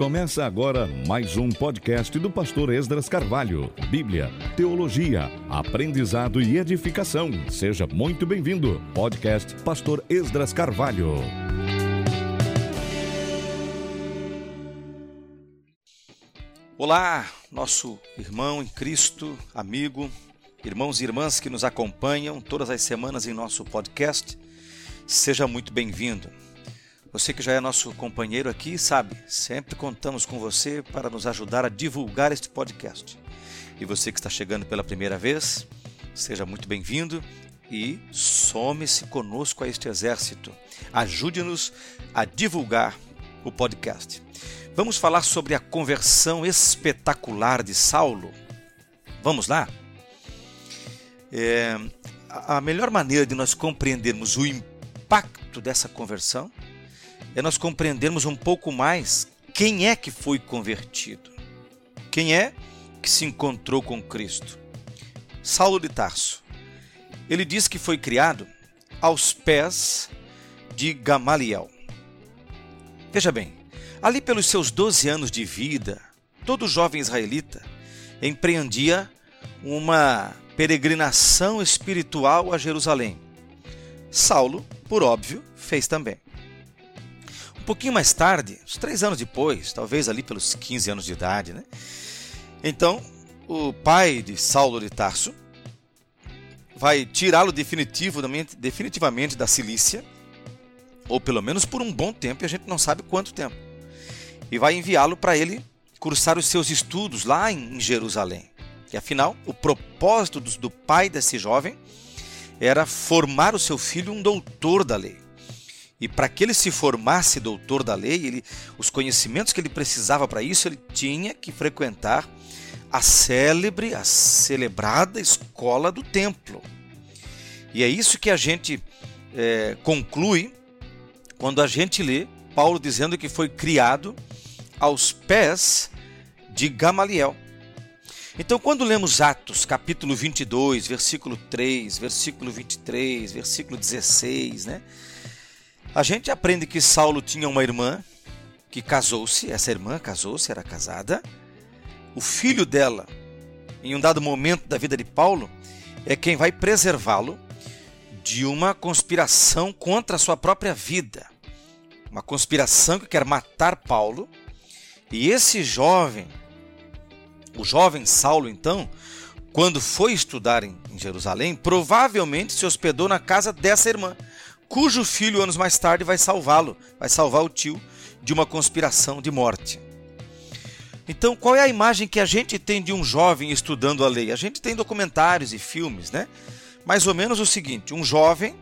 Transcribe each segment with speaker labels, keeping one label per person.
Speaker 1: Começa agora mais um podcast do pastor Esdras Carvalho. Bíblia, teologia, aprendizado e edificação. Seja muito bem-vindo. Podcast Pastor Esdras Carvalho.
Speaker 2: Olá, nosso irmão em Cristo, amigo, irmãos e irmãs que nos acompanham todas as semanas em nosso podcast. Seja muito bem-vindo. Você que já é nosso companheiro aqui, sabe, sempre contamos com você para nos ajudar a divulgar este podcast. E você que está chegando pela primeira vez, seja muito bem-vindo e some-se conosco a este exército. Ajude-nos a divulgar o podcast. Vamos falar sobre a conversão espetacular de Saulo. Vamos lá? É, a melhor maneira de nós compreendermos o impacto dessa conversão é nós compreendermos um pouco mais quem é que foi convertido. Quem é que se encontrou com Cristo? Saulo de Tarso. Ele diz que foi criado aos pés de Gamaliel. Veja bem, ali pelos seus 12 anos de vida, todo jovem israelita empreendia uma peregrinação espiritual a Jerusalém. Saulo, por óbvio, fez também. Pouquinho mais tarde, uns três anos depois, talvez ali pelos 15 anos de idade, né? Então, o pai de Saulo de Tarso vai tirá-lo definitivamente, definitivamente da Cilícia, ou pelo menos por um bom tempo, e a gente não sabe quanto tempo, e vai enviá-lo para ele cursar os seus estudos lá em Jerusalém. E afinal, o propósito do pai desse jovem era formar o seu filho um doutor da lei. E para que ele se formasse doutor da lei, ele, os conhecimentos que ele precisava para isso, ele tinha que frequentar a célebre, a celebrada escola do templo. E é isso que a gente é, conclui quando a gente lê Paulo dizendo que foi criado aos pés de Gamaliel. Então, quando lemos Atos, capítulo 22, versículo 3, versículo 23, versículo 16, né? A gente aprende que Saulo tinha uma irmã que casou-se, essa irmã casou-se, era casada. O filho dela, em um dado momento da vida de Paulo, é quem vai preservá-lo de uma conspiração contra a sua própria vida. Uma conspiração que quer matar Paulo. E esse jovem, o jovem Saulo, então, quando foi estudar em Jerusalém, provavelmente se hospedou na casa dessa irmã cujo filho anos mais tarde vai salvá-lo, vai salvar o tio de uma conspiração de morte. Então, qual é a imagem que a gente tem de um jovem estudando a lei? A gente tem documentários e filmes, né? Mais ou menos o seguinte: um jovem,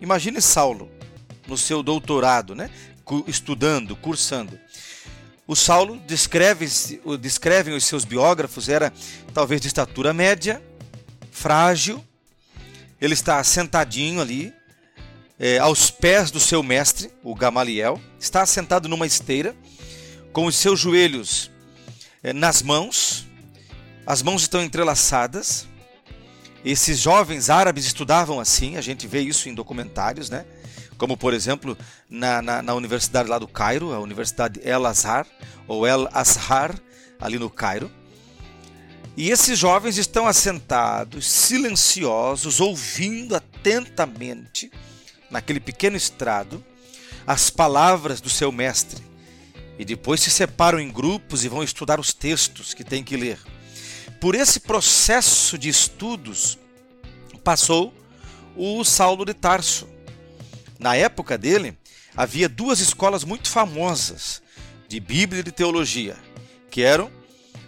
Speaker 2: imagine Saulo, no seu doutorado, né? Estudando, cursando. O Saulo descreve, descrevem os seus biógrafos, era talvez de estatura média, frágil, ele está sentadinho ali, é, aos pés do seu mestre, o Gamaliel, está sentado numa esteira, com os seus joelhos é, nas mãos, as mãos estão entrelaçadas. Esses jovens árabes estudavam assim, a gente vê isso em documentários, né? Como, por exemplo, na, na, na universidade lá do Cairo, a Universidade El Azhar, ou El Azhar, ali no Cairo. E esses jovens estão assentados, silenciosos, ouvindo atentamente naquele pequeno estrado, as palavras do seu mestre. E depois se separam em grupos e vão estudar os textos que têm que ler. Por esse processo de estudos passou o Saulo de Tarso. Na época dele, havia duas escolas muito famosas de Bíblia e de teologia, que eram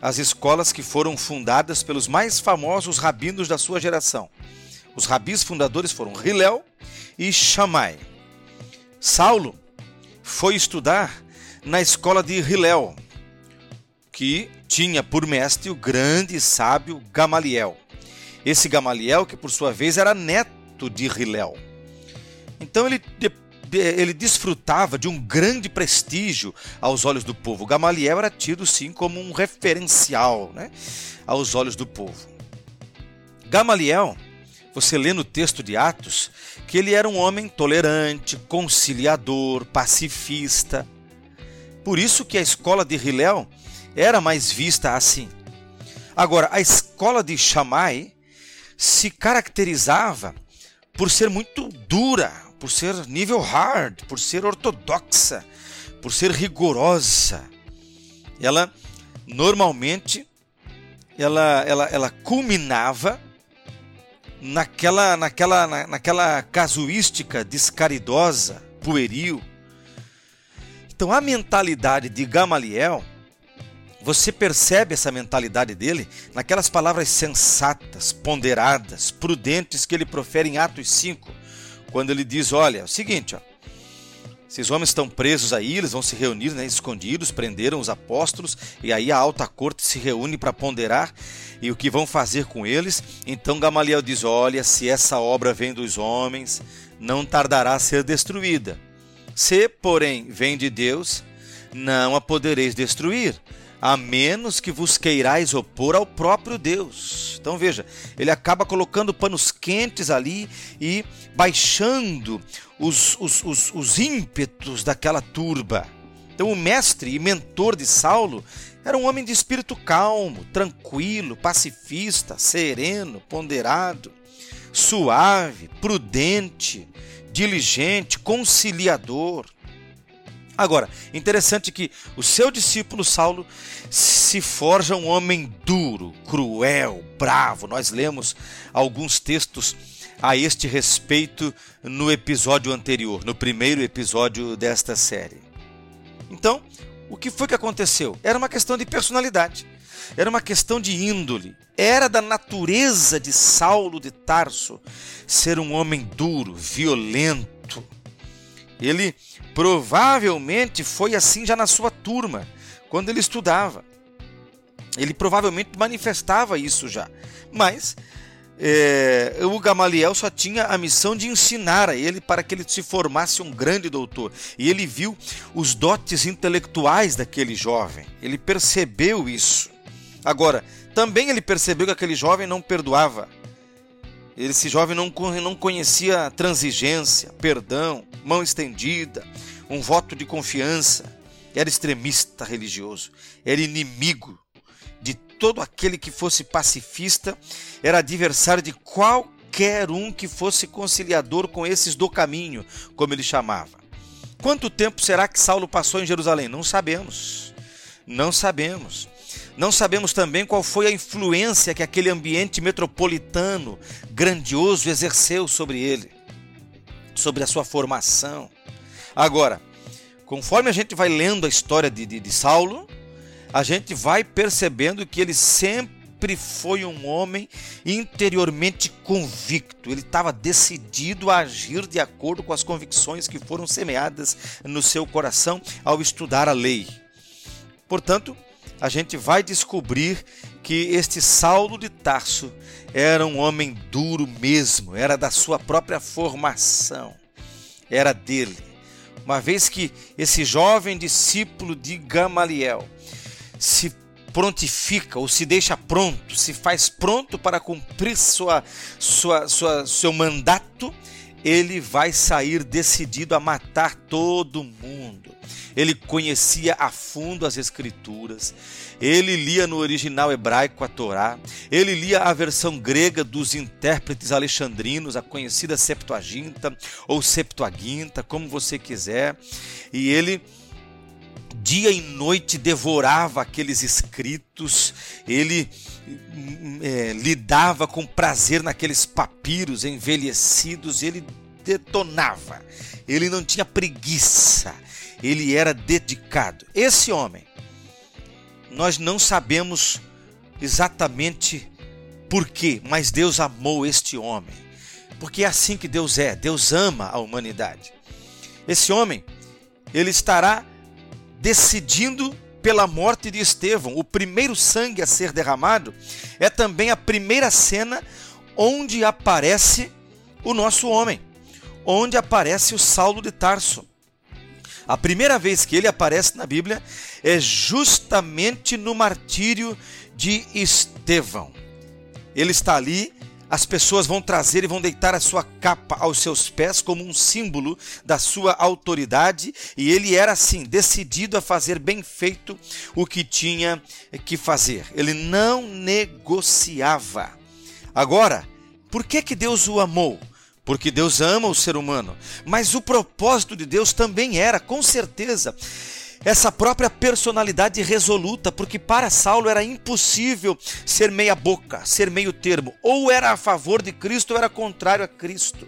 Speaker 2: as escolas que foram fundadas pelos mais famosos rabinos da sua geração. Os rabis fundadores foram Hillel e Shammai. Saulo foi estudar na escola de Hillel, que tinha por mestre o grande e sábio Gamaliel. Esse Gamaliel, que por sua vez era neto de Hillel. Então ele, ele desfrutava de um grande prestígio aos olhos do povo. Gamaliel era tido sim como um referencial né, aos olhos do povo. Gamaliel você lê no texto de Atos que ele era um homem tolerante, conciliador, pacifista. Por isso que a escola de Hillel era mais vista assim. Agora, a escola de Shammai se caracterizava por ser muito dura, por ser nível hard, por ser ortodoxa, por ser rigorosa. Ela normalmente ela, ela, ela culminava naquela, naquela, na, naquela casuística descaridosa, pueril. Então a mentalidade de Gamaliel, você percebe essa mentalidade dele naquelas palavras sensatas, ponderadas, prudentes que ele profere em Atos 5, quando ele diz: Olha, é o seguinte, ó, esses homens estão presos aí, eles vão se reunir, né, escondidos, prenderam os apóstolos, e aí a alta corte se reúne para ponderar e o que vão fazer com eles. Então Gamaliel diz: Olha, se essa obra vem dos homens, não tardará a ser destruída. Se, porém, vem de Deus, não a podereis destruir, a menos que vos queirais opor ao próprio Deus. Então veja, ele acaba colocando panos quentes ali e baixando os, os, os, os ímpetos daquela turba. Então o mestre e mentor de Saulo era um homem de espírito calmo, tranquilo, pacifista, sereno, ponderado, suave, prudente, diligente, conciliador. Agora, interessante que o seu discípulo Saulo se forja um homem duro, cruel, bravo. Nós lemos alguns textos a este respeito no episódio anterior, no primeiro episódio desta série. Então, o que foi que aconteceu? Era uma questão de personalidade, era uma questão de índole, era da natureza de Saulo de Tarso ser um homem duro, violento. Ele provavelmente foi assim já na sua turma, quando ele estudava. Ele provavelmente manifestava isso já. Mas é, o Gamaliel só tinha a missão de ensinar a ele para que ele se formasse um grande doutor. E ele viu os dotes intelectuais daquele jovem. Ele percebeu isso. Agora, também ele percebeu que aquele jovem não perdoava. Esse jovem não, não conhecia transigência, perdão, mão estendida, um voto de confiança. Era extremista religioso, era inimigo todo aquele que fosse pacifista era adversário de qualquer um que fosse conciliador com esses do caminho, como ele chamava. Quanto tempo será que Saulo passou em Jerusalém? Não sabemos. Não sabemos. Não sabemos também qual foi a influência que aquele ambiente metropolitano grandioso exerceu sobre ele, sobre a sua formação. Agora, conforme a gente vai lendo a história de, de, de Saulo, a gente vai percebendo que ele sempre foi um homem interiormente convicto. Ele estava decidido a agir de acordo com as convicções que foram semeadas no seu coração ao estudar a lei. Portanto, a gente vai descobrir que este Saulo de Tarso era um homem duro mesmo, era da sua própria formação, era dele. Uma vez que esse jovem discípulo de Gamaliel se prontifica ou se deixa pronto, se faz pronto para cumprir sua, sua, sua, seu mandato, ele vai sair decidido a matar todo mundo. Ele conhecia a fundo as Escrituras, ele lia no original hebraico a Torá, ele lia a versão grega dos intérpretes alexandrinos, a conhecida Septuaginta ou Septuaginta, como você quiser, e ele dia e noite devorava aqueles escritos, ele é, lidava com prazer naqueles papiros envelhecidos, ele detonava, ele não tinha preguiça, ele era dedicado. Esse homem, nós não sabemos exatamente por quê, mas Deus amou este homem, porque é assim que Deus é, Deus ama a humanidade. Esse homem, ele estará decidindo pela morte de Estevão. O primeiro sangue a ser derramado é também a primeira cena onde aparece o nosso homem, onde aparece o Saulo de Tarso. A primeira vez que ele aparece na Bíblia é justamente no martírio de Estevão. Ele está ali as pessoas vão trazer e vão deitar a sua capa aos seus pés como um símbolo da sua autoridade, e ele era assim, decidido a fazer bem feito o que tinha que fazer. Ele não negociava. Agora, por que que Deus o amou? Porque Deus ama o ser humano, mas o propósito de Deus também era, com certeza, essa própria personalidade resoluta, porque para Saulo era impossível ser meia boca, ser meio termo, ou era a favor de Cristo ou era contrário a Cristo.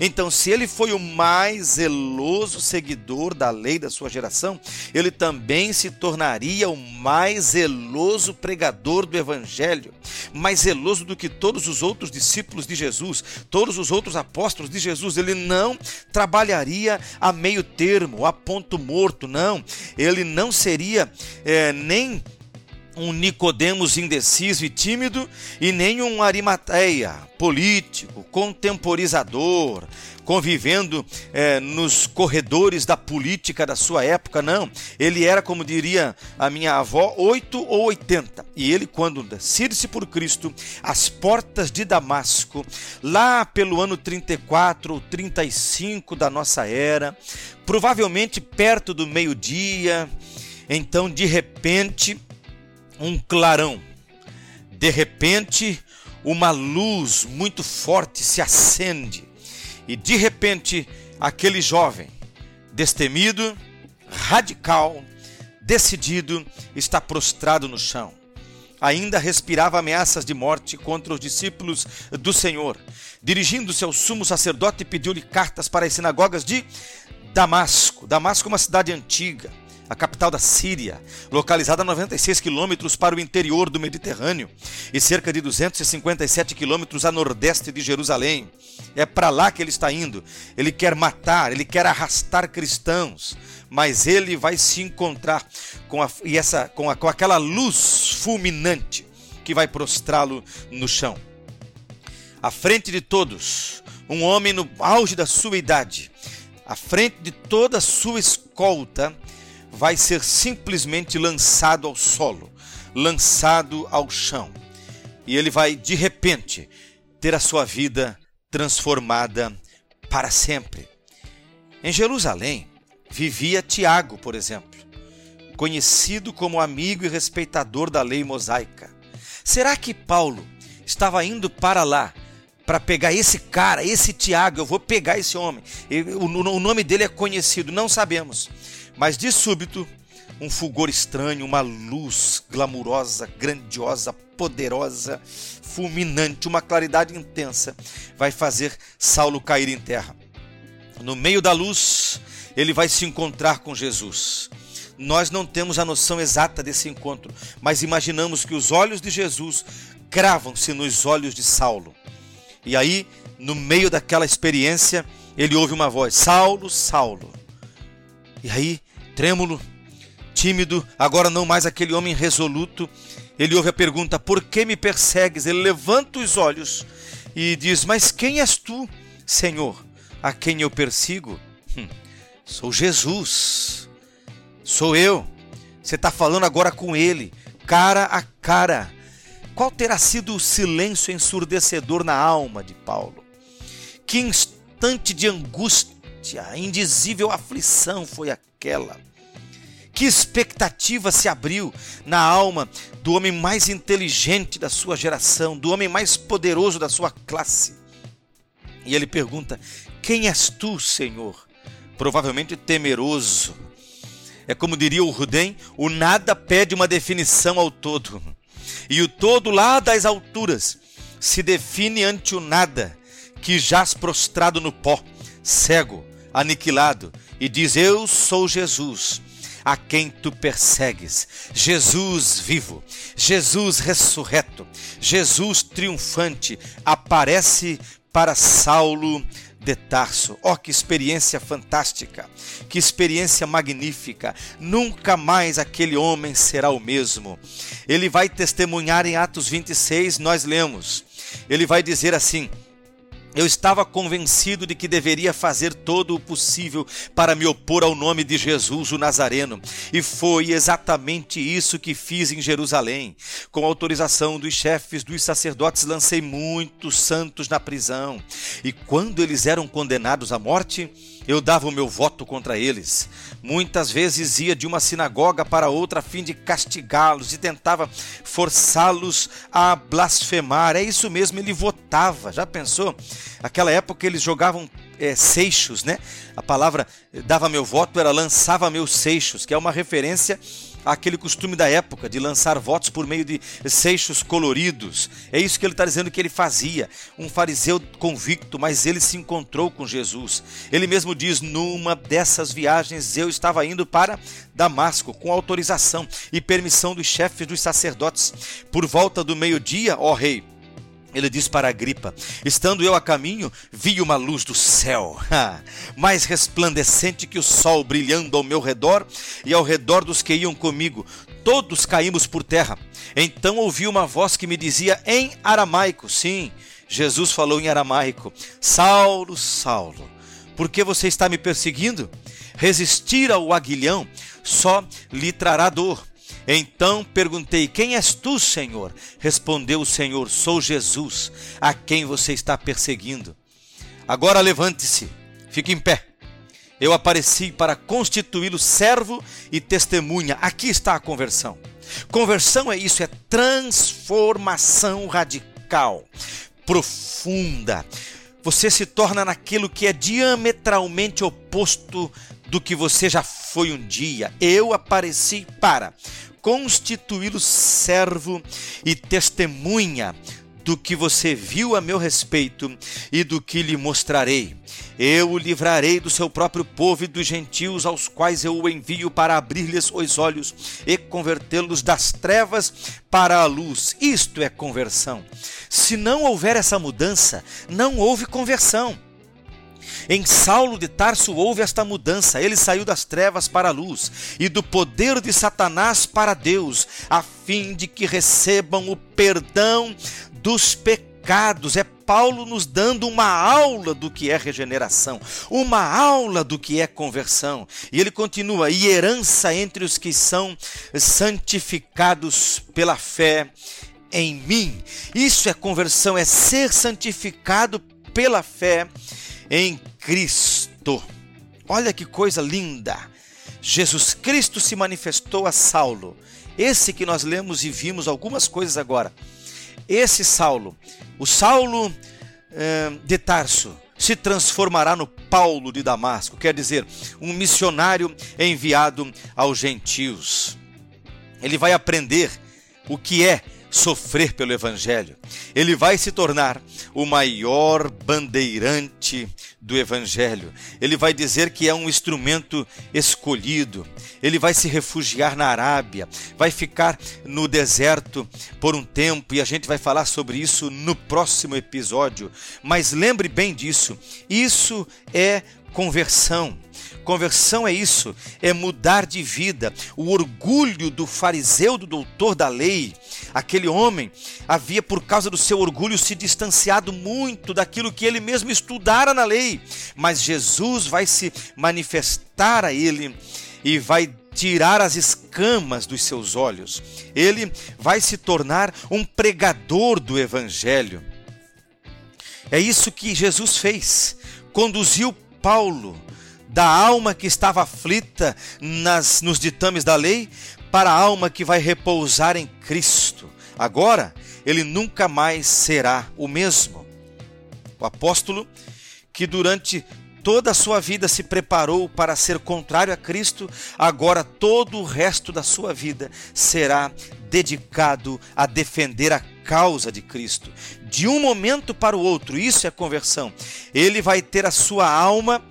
Speaker 2: Então, se ele foi o mais zeloso seguidor da lei da sua geração, ele também se tornaria o mais zeloso pregador do evangelho, mais zeloso do que todos os outros discípulos de Jesus, todos os outros apóstolos de Jesus. Ele não trabalharia a meio termo, a ponto morto, não ele não seria é, nem um Nicodemos indeciso e tímido e nem um Arimateia político, contemporizador, convivendo é, nos corredores da política da sua época, não. Ele era, como diria a minha avó, 8 ou 80. E ele, quando decide-se por Cristo, as portas de Damasco, lá pelo ano 34 ou 35 da nossa era, provavelmente perto do meio-dia, então de repente um clarão. De repente, uma luz muito forte se acende e de repente aquele jovem, destemido, radical, decidido, está prostrado no chão. Ainda respirava ameaças de morte contra os discípulos do Senhor. Dirigindo-se ao sumo sacerdote, pediu-lhe cartas para as sinagogas de Damasco. Damasco é uma cidade antiga a capital da Síria, localizada a 96 quilômetros para o interior do Mediterrâneo e cerca de 257 quilômetros a nordeste de Jerusalém. É para lá que ele está indo. Ele quer matar, ele quer arrastar cristãos, mas ele vai se encontrar com, a, e essa, com, a, com aquela luz fulminante que vai prostrá-lo no chão. À frente de todos, um homem no auge da sua idade, à frente de toda a sua escolta, vai ser simplesmente lançado ao solo, lançado ao chão. E ele vai, de repente, ter a sua vida transformada para sempre. Em Jerusalém vivia Tiago, por exemplo, conhecido como amigo e respeitador da lei mosaica. Será que Paulo estava indo para lá para pegar esse cara, esse Tiago? Eu vou pegar esse homem. O nome dele é conhecido, não sabemos. Mas de súbito, um fulgor estranho, uma luz glamurosa, grandiosa, poderosa, fulminante, uma claridade intensa, vai fazer Saulo cair em terra. No meio da luz, ele vai se encontrar com Jesus. Nós não temos a noção exata desse encontro, mas imaginamos que os olhos de Jesus cravam-se nos olhos de Saulo. E aí, no meio daquela experiência, ele ouve uma voz: Saulo, Saulo. E aí trêmulo, tímido, agora não mais aquele homem resoluto, ele ouve a pergunta: Por que me persegues? Ele levanta os olhos e diz: Mas quem és tu, Senhor, a quem eu persigo? Hum, sou Jesus, sou eu. Você está falando agora com ele, cara a cara. Qual terá sido o silêncio ensurdecedor na alma de Paulo? Que instante de angústia, indizível aflição foi aquela? Que expectativa se abriu na alma do homem mais inteligente da sua geração, do homem mais poderoso da sua classe. E ele pergunta: Quem és tu, Senhor? Provavelmente temeroso. É como diria o Rudem: o nada pede uma definição ao todo. E o todo lá das alturas se define ante o nada, que jaz prostrado no pó, cego, aniquilado, e diz: Eu sou Jesus a quem tu persegues. Jesus vivo, Jesus ressurreto, Jesus triunfante aparece para Saulo de Tarso. Oh, que experiência fantástica! Que experiência magnífica! Nunca mais aquele homem será o mesmo. Ele vai testemunhar em Atos 26, nós lemos. Ele vai dizer assim: eu estava convencido de que deveria fazer todo o possível para me opor ao nome de Jesus, o Nazareno, e foi exatamente isso que fiz em Jerusalém. Com autorização dos chefes dos sacerdotes, lancei muitos santos na prisão, e quando eles eram condenados à morte, eu dava o meu voto contra eles. Muitas vezes ia de uma sinagoga para outra a fim de castigá-los e tentava forçá-los a blasfemar. É isso mesmo, ele votava. Já pensou? Aquela época eles jogavam é, seixos, né? A palavra dava meu voto era lançava meus seixos, que é uma referência aquele costume da época de lançar votos por meio de seixos coloridos. É isso que ele está dizendo que ele fazia. Um fariseu convicto, mas ele se encontrou com Jesus. Ele mesmo diz: numa dessas viagens eu estava indo para Damasco com autorização e permissão dos chefes dos sacerdotes. Por volta do meio-dia, ó rei, ele diz para Agripa: Estando eu a caminho, vi uma luz do céu, mais resplandecente que o sol, brilhando ao meu redor e ao redor dos que iam comigo. Todos caímos por terra. Então ouvi uma voz que me dizia em aramaico: Sim, Jesus falou em aramaico: Saulo, Saulo, por que você está me perseguindo? Resistir ao aguilhão só lhe trará dor então perguntei: Quem és tu, Senhor? Respondeu o Senhor: Sou Jesus, a quem você está perseguindo. Agora levante-se, fique em pé. Eu apareci para constituí-lo servo e testemunha. Aqui está a conversão. Conversão é isso, é transformação radical, profunda. Você se torna naquilo que é diametralmente oposto do que você já foi um dia. Eu apareci para constituí-lo servo e testemunha do que você viu a meu respeito e do que lhe mostrarei. Eu o livrarei do seu próprio povo e dos gentios, aos quais eu o envio para abrir-lhes os olhos e convertê-los das trevas para a luz. Isto é conversão. Se não houver essa mudança, não houve conversão. Em Saulo de Tarso houve esta mudança. Ele saiu das trevas para a luz e do poder de Satanás para Deus, a fim de que recebam o perdão dos pecados. É Paulo nos dando uma aula do que é regeneração, uma aula do que é conversão. E ele continua: e herança entre os que são santificados pela fé em mim. Isso é conversão, é ser santificado pela fé em Cristo. Olha que coisa linda! Jesus Cristo se manifestou a Saulo, esse que nós lemos e vimos algumas coisas agora. Esse Saulo, o Saulo eh, de Tarso, se transformará no Paulo de Damasco, quer dizer, um missionário enviado aos gentios. Ele vai aprender o que é sofrer pelo Evangelho. Ele vai se tornar o maior bandeirante do Evangelho. Ele vai dizer que é um instrumento escolhido. Ele vai se refugiar na Arábia, vai ficar no deserto por um tempo e a gente vai falar sobre isso no próximo episódio. Mas lembre bem disso: isso é conversão. Conversão é isso, é mudar de vida. O orgulho do fariseu, do doutor da lei, aquele homem, havia por causa do seu orgulho se distanciado muito daquilo que ele mesmo estudara na lei. Mas Jesus vai se manifestar a ele e vai tirar as escamas dos seus olhos. Ele vai se tornar um pregador do evangelho. É isso que Jesus fez. Conduziu Paulo da alma que estava aflita nas, nos ditames da lei para a alma que vai repousar em Cristo. Agora, ele nunca mais será o mesmo. O apóstolo, que durante toda a sua vida se preparou para ser contrário a Cristo, agora todo o resto da sua vida será dedicado a defender a causa de Cristo. De um momento para o outro, isso é conversão. Ele vai ter a sua alma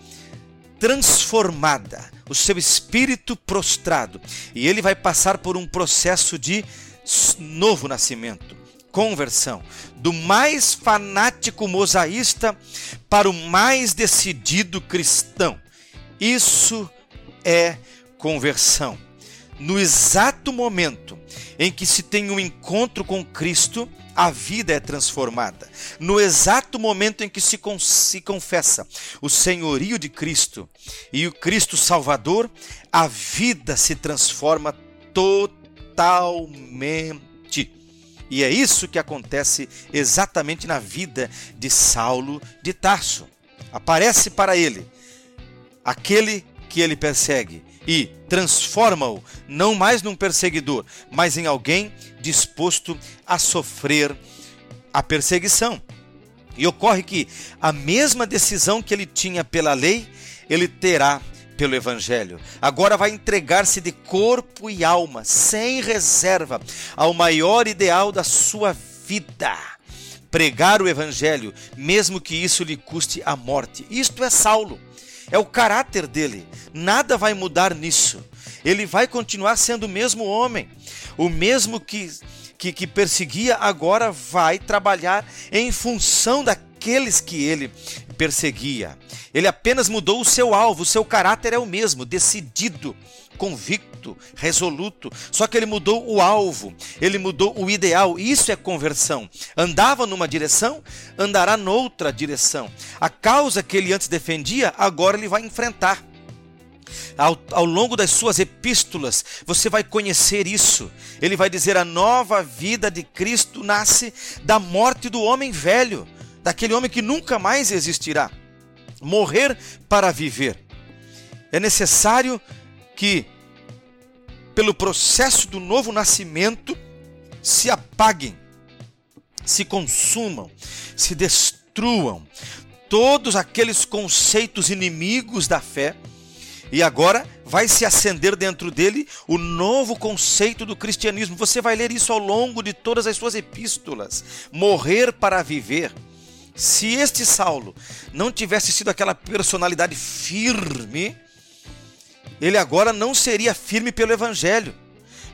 Speaker 2: transformada, o seu espírito prostrado, e ele vai passar por um processo de novo nascimento, conversão, do mais fanático mosaísta para o mais decidido cristão. Isso é conversão. No exato momento em que se tem um encontro com Cristo, a vida é transformada. No exato momento em que se, se confessa o senhorio de Cristo e o Cristo Salvador, a vida se transforma totalmente. E é isso que acontece exatamente na vida de Saulo de Tarso. Aparece para ele aquele que ele persegue e transforma-o não mais num perseguidor, mas em alguém disposto a sofrer a perseguição. E ocorre que a mesma decisão que ele tinha pela lei, ele terá pelo Evangelho. Agora vai entregar-se de corpo e alma, sem reserva, ao maior ideal da sua vida. Pregar o Evangelho, mesmo que isso lhe custe a morte. Isto é Saulo. É o caráter dele. Nada vai mudar nisso. Ele vai continuar sendo o mesmo homem, o mesmo que, que, que perseguia, agora vai trabalhar em função daqueles que ele perseguia. Ele apenas mudou o seu alvo, o seu caráter é o mesmo, decidido, convicto, resoluto. Só que ele mudou o alvo, ele mudou o ideal. Isso é conversão. Andava numa direção, andará noutra direção. A causa que ele antes defendia, agora ele vai enfrentar. Ao, ao, longo das suas epístolas, você vai conhecer isso. Ele vai dizer: a nova vida de Cristo nasce da morte do homem velho daquele homem que nunca mais existirá. Morrer para viver. É necessário que, pelo processo do novo nascimento, se apaguem, se consumam, se destruam todos aqueles conceitos inimigos da fé e agora vai se acender dentro dele o novo conceito do cristianismo. Você vai ler isso ao longo de todas as suas epístolas. Morrer para viver. Se este Saulo não tivesse sido aquela personalidade firme, ele agora não seria firme pelo Evangelho.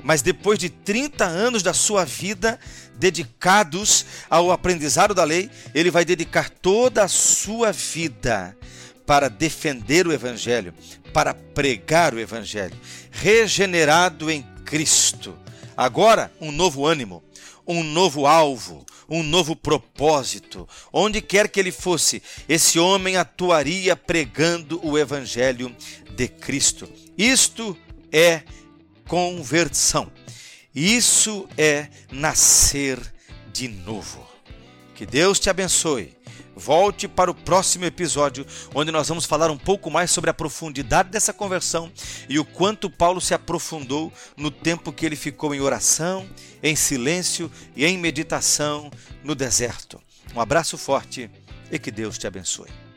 Speaker 2: Mas depois de 30 anos da sua vida dedicados ao aprendizado da lei, ele vai dedicar toda a sua vida para defender o Evangelho, para pregar o Evangelho. Regenerado em Cristo. Agora, um novo ânimo, um novo alvo, um novo propósito. Onde quer que ele fosse, esse homem atuaria pregando o evangelho de Cristo. Isto é conversão. Isso é nascer de novo. Que Deus te abençoe Volte para o próximo episódio, onde nós vamos falar um pouco mais sobre a profundidade dessa conversão e o quanto Paulo se aprofundou no tempo que ele ficou em oração, em silêncio e em meditação no deserto. Um abraço forte e que Deus te abençoe.